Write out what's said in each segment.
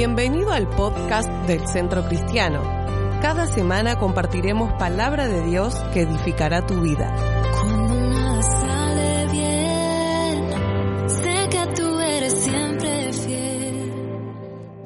Bienvenido al podcast del Centro Cristiano. Cada semana compartiremos palabra de Dios que edificará tu vida. Cuando nada sale bien, sé que tú eres siempre fiel.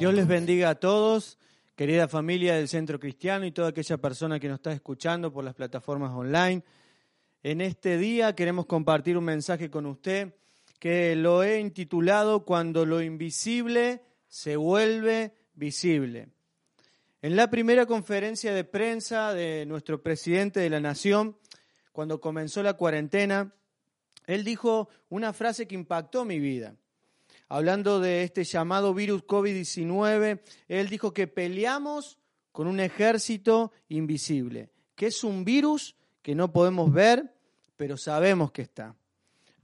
Dios les bendiga a todos, querida familia del Centro Cristiano y toda aquella persona que nos está escuchando por las plataformas online. En este día queremos compartir un mensaje con usted que lo he intitulado Cuando lo invisible se vuelve visible. En la primera conferencia de prensa de nuestro presidente de la Nación, cuando comenzó la cuarentena, él dijo una frase que impactó mi vida. Hablando de este llamado virus COVID-19, él dijo que peleamos con un ejército invisible, que es un virus que no podemos ver, pero sabemos que está.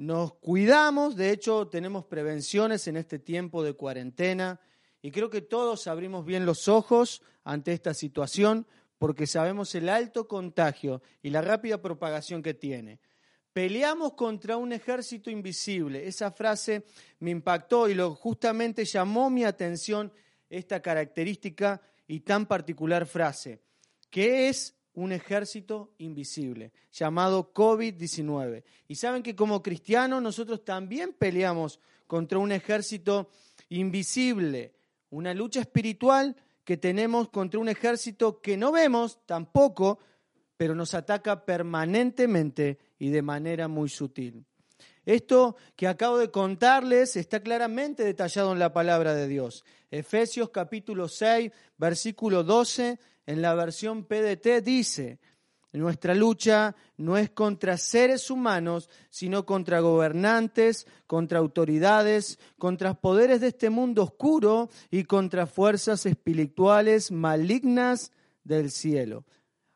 Nos cuidamos, de hecho tenemos prevenciones en este tiempo de cuarentena y creo que todos abrimos bien los ojos ante esta situación porque sabemos el alto contagio y la rápida propagación que tiene. Peleamos contra un ejército invisible. Esa frase me impactó y lo justamente llamó mi atención esta característica y tan particular frase, que es un ejército invisible llamado COVID-19. Y saben que como cristianos nosotros también peleamos contra un ejército invisible, una lucha espiritual que tenemos contra un ejército que no vemos tampoco, pero nos ataca permanentemente y de manera muy sutil. Esto que acabo de contarles está claramente detallado en la palabra de Dios. Efesios capítulo 6, versículo 12, en la versión PDT dice, nuestra lucha no es contra seres humanos, sino contra gobernantes, contra autoridades, contra poderes de este mundo oscuro y contra fuerzas espirituales malignas del cielo.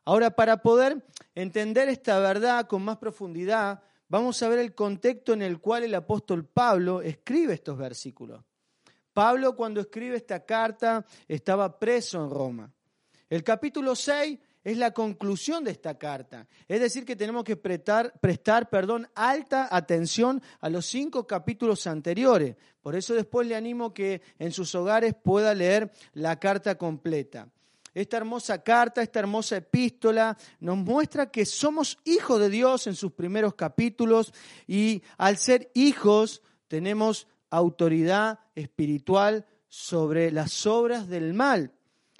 Ahora, para poder entender esta verdad con más profundidad, vamos a ver el contexto en el cual el apóstol Pablo escribe estos versículos. Pablo cuando escribe esta carta estaba preso en Roma. El capítulo 6 es la conclusión de esta carta. Es decir, que tenemos que prestar, prestar perdón, alta atención a los cinco capítulos anteriores. Por eso después le animo que en sus hogares pueda leer la carta completa. Esta hermosa carta, esta hermosa epístola nos muestra que somos hijos de Dios en sus primeros capítulos y al ser hijos tenemos autoridad espiritual sobre las obras del mal.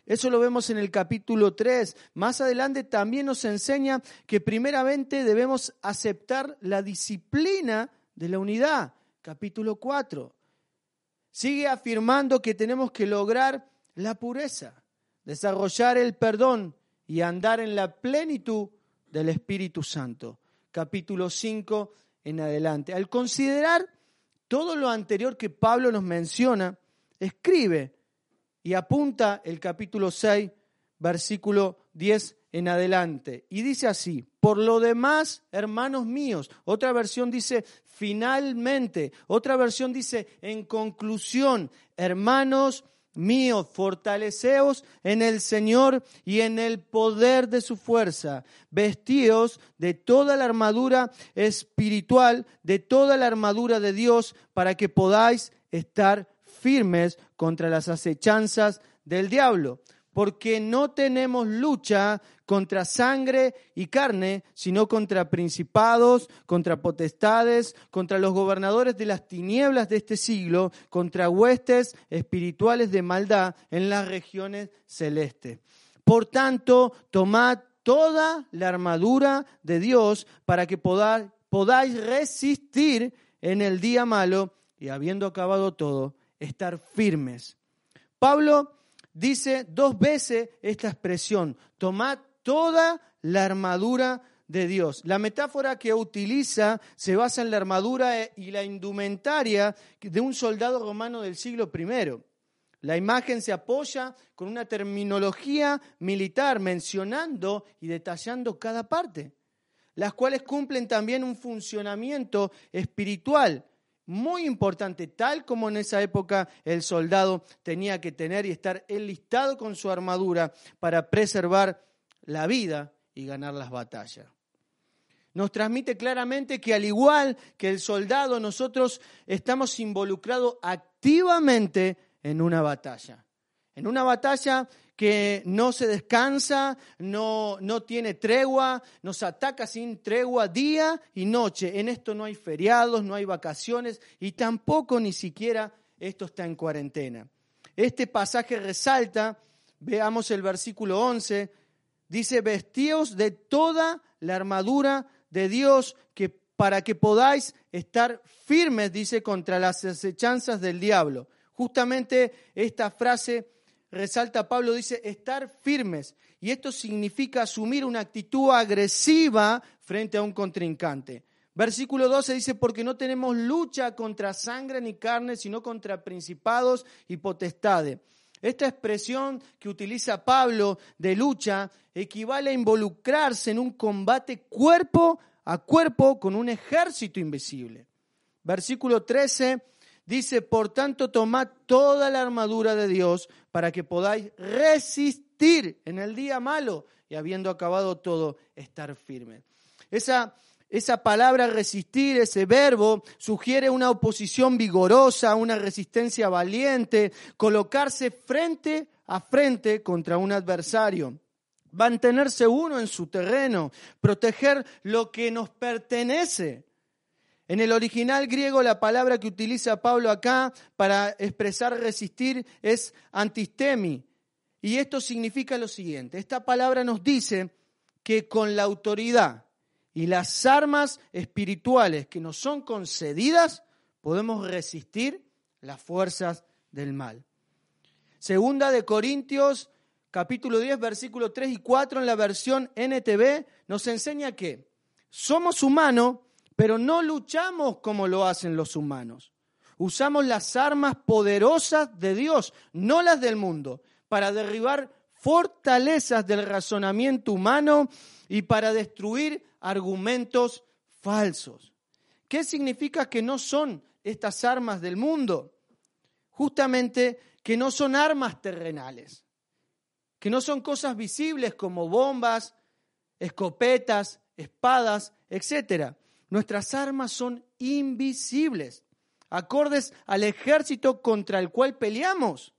Eso lo vemos en el capítulo 3. Más adelante también nos enseña que primeramente debemos aceptar la disciplina de la unidad. Capítulo 4. Sigue afirmando que tenemos que lograr la pureza, desarrollar el perdón y andar en la plenitud del Espíritu Santo. Capítulo 5 en adelante. Al considerar todo lo anterior que Pablo nos menciona, escribe y apunta el capítulo 6, versículo 10 en adelante. Y dice así, por lo demás, hermanos míos, otra versión dice finalmente, otra versión dice en conclusión, hermanos míos, fortaleceos en el Señor y en el poder de su fuerza, vestíos de toda la armadura espiritual, de toda la armadura de Dios, para que podáis estar firmes contra las acechanzas del diablo, porque no tenemos lucha contra sangre y carne, sino contra principados, contra potestades, contra los gobernadores de las tinieblas de este siglo, contra huestes espirituales de maldad en las regiones celestes. Por tanto, tomad toda la armadura de Dios para que podáis resistir en el día malo y habiendo acabado todo, estar firmes. Pablo dice dos veces esta expresión, tomad toda la armadura de Dios. La metáfora que utiliza se basa en la armadura y la indumentaria de un soldado romano del siglo I. La imagen se apoya con una terminología militar mencionando y detallando cada parte, las cuales cumplen también un funcionamiento espiritual muy importante, tal como en esa época el soldado tenía que tener y estar enlistado con su armadura para preservar la vida y ganar las batallas. Nos transmite claramente que al igual que el soldado, nosotros estamos involucrados activamente en una batalla. En una batalla que no se descansa, no, no tiene tregua, nos ataca sin tregua día y noche. En esto no hay feriados, no hay vacaciones y tampoco ni siquiera esto está en cuarentena. Este pasaje resalta, veamos el versículo 11, dice, vestíos de toda la armadura de Dios que para que podáis estar firmes, dice, contra las acechanzas del diablo. Justamente esta frase resalta Pablo, dice, estar firmes. Y esto significa asumir una actitud agresiva frente a un contrincante. Versículo 12 dice, porque no tenemos lucha contra sangre ni carne, sino contra principados y potestades. Esta expresión que utiliza Pablo de lucha equivale a involucrarse en un combate cuerpo a cuerpo con un ejército invisible. Versículo 13 dice, por tanto, tomad toda la armadura de Dios para que podáis resistir en el día malo y habiendo acabado todo, estar firme. Esa, esa palabra resistir, ese verbo, sugiere una oposición vigorosa, una resistencia valiente, colocarse frente a frente contra un adversario mantenerse uno en su terreno, proteger lo que nos pertenece. En el original griego la palabra que utiliza Pablo acá para expresar resistir es antistemi. Y esto significa lo siguiente. Esta palabra nos dice que con la autoridad y las armas espirituales que nos son concedidas, podemos resistir las fuerzas del mal. Segunda de Corintios capítulo 10, versículo 3 y 4 en la versión NTV nos enseña que somos humanos, pero no luchamos como lo hacen los humanos. Usamos las armas poderosas de Dios, no las del mundo, para derribar fortalezas del razonamiento humano y para destruir argumentos falsos. ¿Qué significa que no son estas armas del mundo? Justamente que no son armas terrenales que no son cosas visibles como bombas, escopetas, espadas, etc. Nuestras armas son invisibles, acordes al ejército contra el cual peleamos,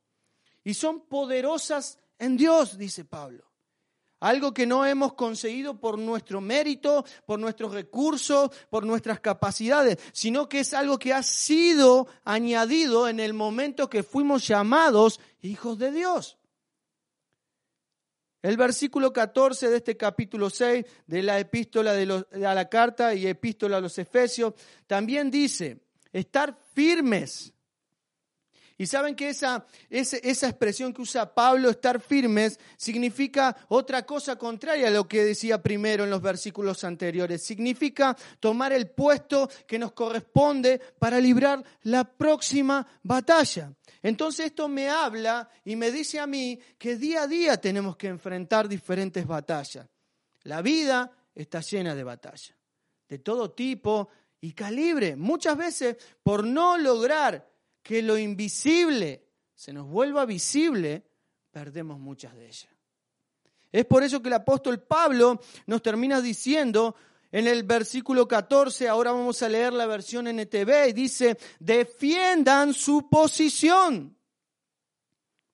y son poderosas en Dios, dice Pablo. Algo que no hemos conseguido por nuestro mérito, por nuestros recursos, por nuestras capacidades, sino que es algo que ha sido añadido en el momento que fuimos llamados hijos de Dios. El versículo 14 de este capítulo 6 de la epístola de, a la carta y epístola a los Efesios también dice, estar firmes. Y saben que esa, esa, esa, expresión que usa Pablo, estar firmes, significa otra cosa contraria a lo que decía primero en los versículos anteriores. Significa tomar el puesto que nos corresponde para librar la próxima batalla. Entonces esto me habla y me dice a mí que día a día tenemos que enfrentar diferentes batallas. La vida está llena de batallas, de todo tipo y calibre. Muchas veces por no lograr que lo invisible se nos vuelva visible, perdemos muchas de ellas. Es por eso que el apóstol Pablo nos termina diciendo, en el versículo 14, ahora vamos a leer la versión NTV, y dice, defiendan su posición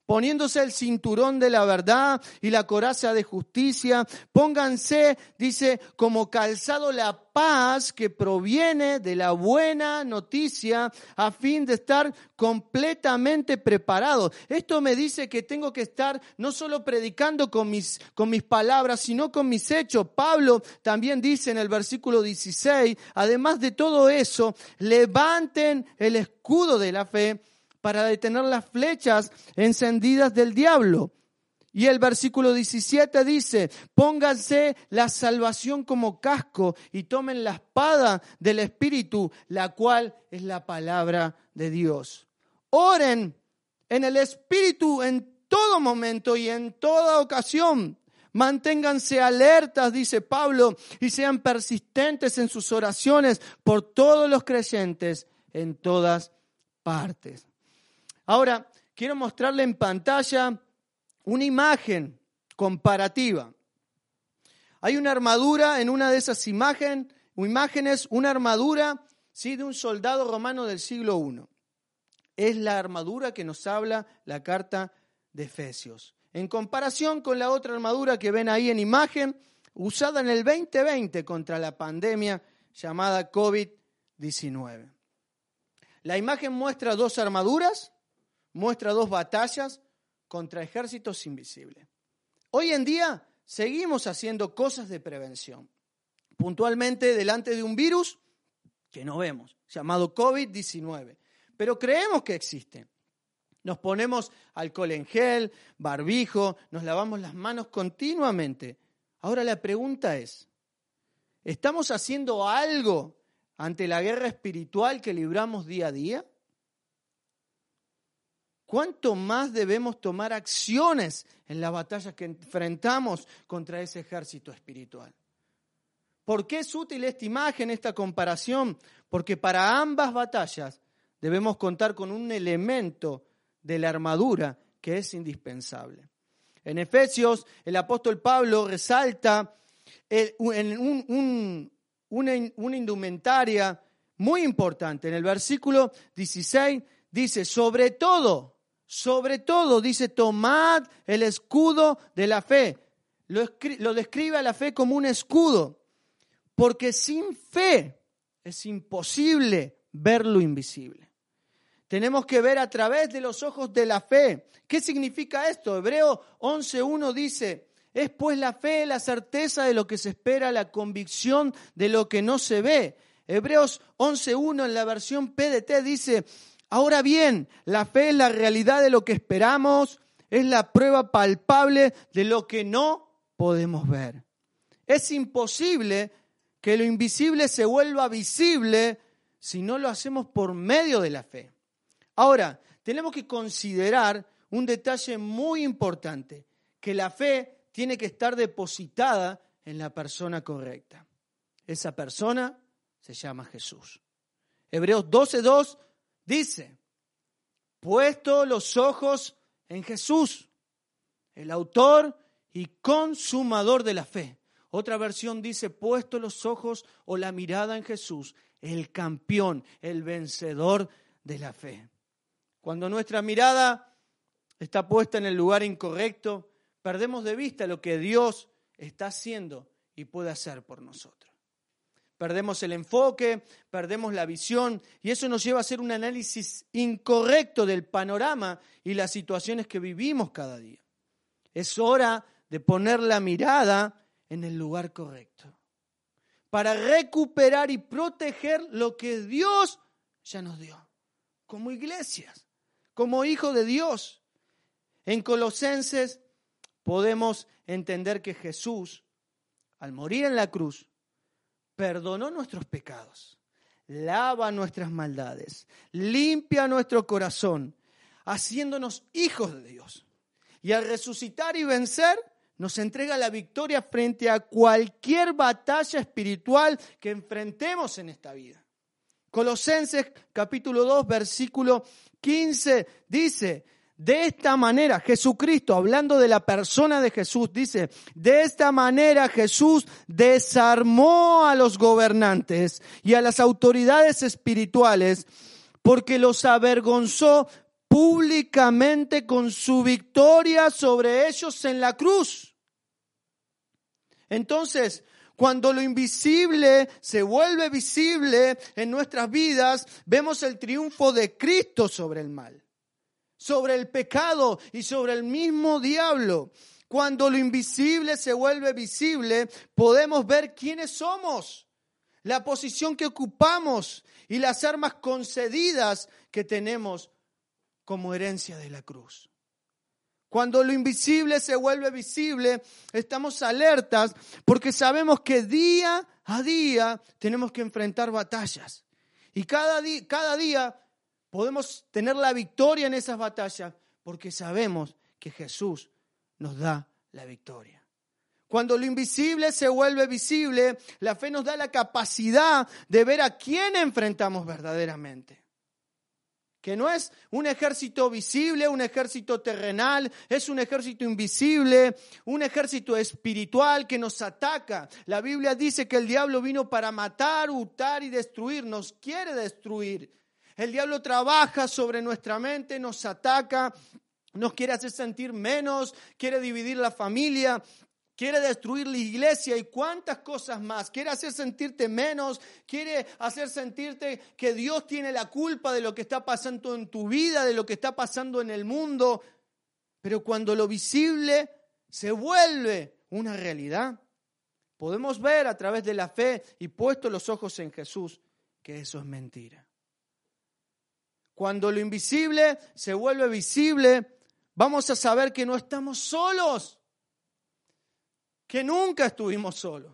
poniéndose el cinturón de la verdad y la coraza de justicia. Pónganse, dice, como calzado la paz que proviene de la buena noticia a fin de estar completamente preparados. Esto me dice que tengo que estar no solo predicando con mis, con mis palabras, sino con mis hechos. Pablo también dice en el versículo 16, además de todo eso, levanten el escudo de la fe para detener las flechas encendidas del diablo. Y el versículo 17 dice, pónganse la salvación como casco y tomen la espada del Espíritu, la cual es la palabra de Dios. Oren en el Espíritu en todo momento y en toda ocasión. Manténganse alertas, dice Pablo, y sean persistentes en sus oraciones por todos los creyentes en todas partes. Ahora, quiero mostrarle en pantalla una imagen comparativa. Hay una armadura en una de esas imágenes, una armadura ¿sí? de un soldado romano del siglo I. Es la armadura que nos habla la carta de Efesios. En comparación con la otra armadura que ven ahí en imagen, usada en el 2020 contra la pandemia llamada COVID-19. La imagen muestra dos armaduras, muestra dos batallas contra ejércitos invisibles. Hoy en día seguimos haciendo cosas de prevención, puntualmente delante de un virus que no vemos, llamado COVID-19, pero creemos que existe. Nos ponemos alcohol en gel, barbijo, nos lavamos las manos continuamente. Ahora la pregunta es, ¿estamos haciendo algo ante la guerra espiritual que libramos día a día? ¿Cuánto más debemos tomar acciones en las batallas que enfrentamos contra ese ejército espiritual? ¿Por qué es útil esta imagen, esta comparación? Porque para ambas batallas debemos contar con un elemento de la armadura que es indispensable. En Efesios, el apóstol Pablo resalta en una, indumentaria muy importante. En el versículo 16 dice, sobre todo, sobre todo, dice, tomad el escudo de la fe. Lo, describe a la fe como un escudo, porque sin fe es imposible ver lo invisible. Tenemos que ver a través de los ojos de la fe. ¿Qué significa esto? Hebreo 11.1 dice, es pues la fe la certeza de lo que se espera, la convicción de lo que no se ve. Hebreos 11.1 en la versión PDT dice, ahora bien, la fe es la realidad de lo que esperamos, es la prueba palpable de lo que no podemos ver. Es imposible que lo invisible se vuelva visible si no lo hacemos por medio de la fe. Ahora, tenemos que considerar un detalle muy importante, que la fe tiene que estar depositada en la persona correcta. Esa persona se llama Jesús. Hebreos 12.2 dice, puesto los ojos en Jesús, el autor y consumador de la fe. Otra versión dice, puesto los ojos o la mirada en Jesús, el campeón, el vencedor de la fe. Cuando nuestra mirada está puesta en el lugar incorrecto, perdemos de vista lo que Dios está haciendo y puede hacer por nosotros. Perdemos el enfoque, perdemos la visión y eso nos lleva a hacer un análisis incorrecto del panorama y las situaciones que vivimos cada día. Es hora de poner la mirada en el lugar correcto para recuperar y proteger lo que Dios ya nos dio como iglesias como hijo de Dios. En Colosenses podemos entender que Jesús, al morir en la cruz, perdonó nuestros pecados, lava nuestras maldades, limpia nuestro corazón, haciéndonos hijos de Dios. Y al resucitar y vencer, nos entrega la victoria frente a cualquier batalla espiritual que enfrentemos en esta vida. Colosenses capítulo 2, versículo 15 dice, de esta manera Jesucristo, hablando de la persona de Jesús, dice, de esta manera Jesús desarmó a los gobernantes y a las autoridades espirituales porque los avergonzó públicamente con su victoria sobre ellos en la cruz. Entonces, cuando lo invisible se vuelve visible en nuestras vidas, vemos el triunfo de Cristo sobre el mal, sobre el pecado y sobre el mismo diablo. Cuando lo invisible se vuelve visible, podemos ver quiénes somos, la posición que ocupamos y las armas concedidas que tenemos como herencia de la cruz. Cuando lo invisible se vuelve visible, estamos alertas porque sabemos que día a día tenemos que enfrentar batallas. Y cada, día, cada día podemos tener la victoria en esas batallas porque sabemos que Jesús nos da la victoria. Cuando lo invisible se vuelve visible, la fe nos da la capacidad de ver a quién enfrentamos verdaderamente que no es un ejército visible, un ejército terrenal, es un ejército invisible, un ejército espiritual que nos ataca. La Biblia dice que el diablo vino para matar, hurtar y destruir, nos quiere destruir. El diablo trabaja sobre nuestra mente, nos ataca nos quiere hacer sentir menos, quiere dividir la familia, quiere destruir la iglesia y cuántas cosas más. Quiere hacer sentirte menos, quiere hacer sentirte que Dios tiene la culpa de lo que está pasando en tu vida, de lo que está pasando en el mundo. Pero cuando lo visible se vuelve una realidad, podemos ver a través de la fe y puesto los ojos en Jesús que eso es mentira. Cuando lo invisible se vuelve visible, vamos a saber que no estamos solos, que nunca estuvimos solos.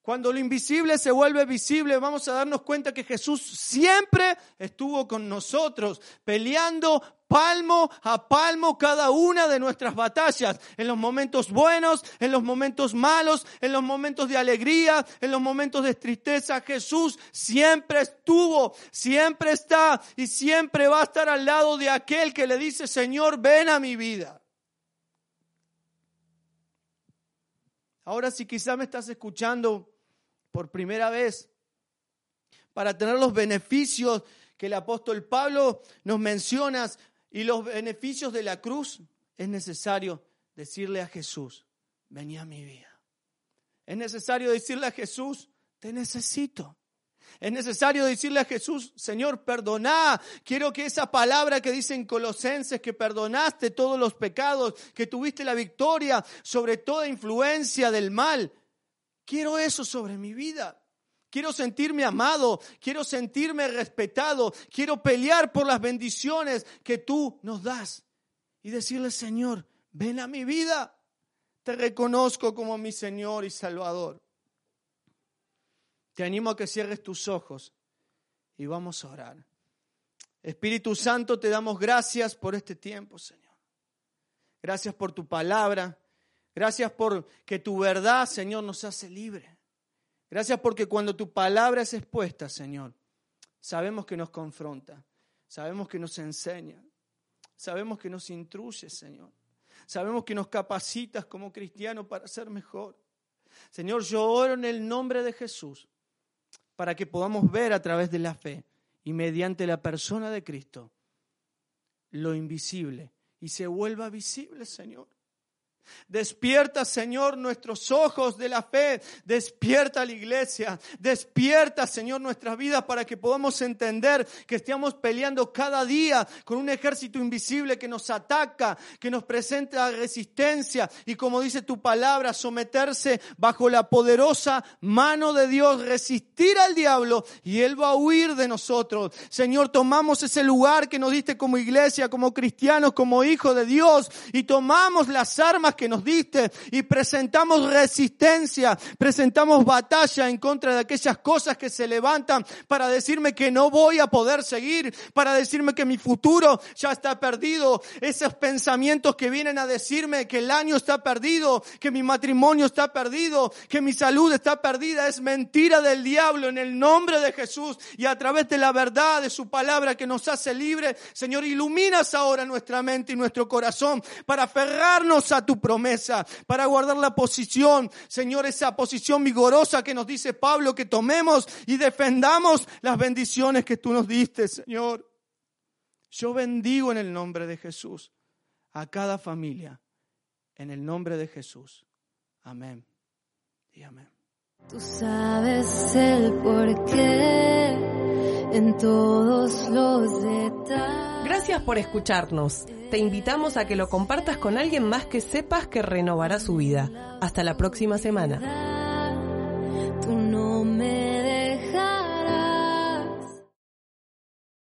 Cuando lo invisible se vuelve visible, vamos a darnos cuenta que Jesús siempre estuvo con nosotros, peleando palmo a palmo cada una de nuestras batallas, en los momentos buenos, en los momentos malos, en los momentos de alegría, en los momentos de tristeza. Jesús siempre estuvo, siempre está y siempre va a estar al lado de aquel que le dice, Señor, ven a mi vida. Ahora si quizá me estás escuchando por primera vez, para tener los beneficios que el apóstol Pablo nos menciona y los beneficios de la cruz, es necesario decirle a Jesús, vení a mi vida. Es necesario decirle a Jesús, te necesito. Es necesario decirle a Jesús, Señor, perdona. Quiero que esa palabra que dice en Colosenses, que perdonaste todos los pecados, que tuviste la victoria sobre toda influencia del mal, Quiero eso sobre mi vida. Quiero sentirme amado, quiero sentirme respetado, quiero pelear por las bendiciones que tú nos das. Y decirle, Señor, ven a mi vida. Te reconozco como mi Señor y Salvador. Te animo a que cierres tus ojos y vamos a orar. Espíritu Santo, te damos gracias por este tiempo, Señor. Gracias por tu palabra. Gracias por que tu verdad, Señor, nos hace libre. Gracias porque cuando tu palabra es expuesta, Señor, sabemos que nos confronta, sabemos que nos enseña, sabemos que nos intruye, Señor. Sabemos que nos capacitas como cristianos para ser mejor. Señor, yo oro en el nombre de Jesús para que podamos ver a través de la fe y mediante la persona de Cristo lo invisible y se vuelva visible, Señor. Despierta, Señor, nuestros ojos de la fe. Despierta la iglesia. Despierta, Señor, nuestras vidas para que podamos entender que estamos peleando cada día con un ejército invisible que nos ataca, que nos presenta resistencia y como dice tu palabra, someterse bajo la poderosa mano de Dios, resistir al diablo y él va a huir de nosotros. Señor, tomamos ese lugar que nos diste como iglesia, como cristianos, como hijos de Dios y tomamos las armas que nos diste y presentamos resistencia, presentamos batalla en contra de aquellas cosas que se levantan para decirme que no voy a poder seguir, para decirme que mi futuro ya está perdido, esos pensamientos que vienen a decirme que el año está perdido, que mi matrimonio está perdido, que mi salud está perdida, es mentira del diablo en el nombre de Jesús y a través de la verdad de su palabra que nos hace libre, Señor, iluminas ahora nuestra mente y nuestro corazón para aferrarnos a tu promesa, para guardar la posición, Señor, esa posición vigorosa que nos dice Pablo, que tomemos y defendamos las bendiciones que tú nos diste, Señor. Yo bendigo en el nombre de Jesús a cada familia, en el nombre de Jesús. Amén y amén. Tú sabes el porqué en todos los detalles. Gracias por escucharnos. Te invitamos a que lo compartas con alguien más que sepas que renovará su vida. Hasta la próxima semana.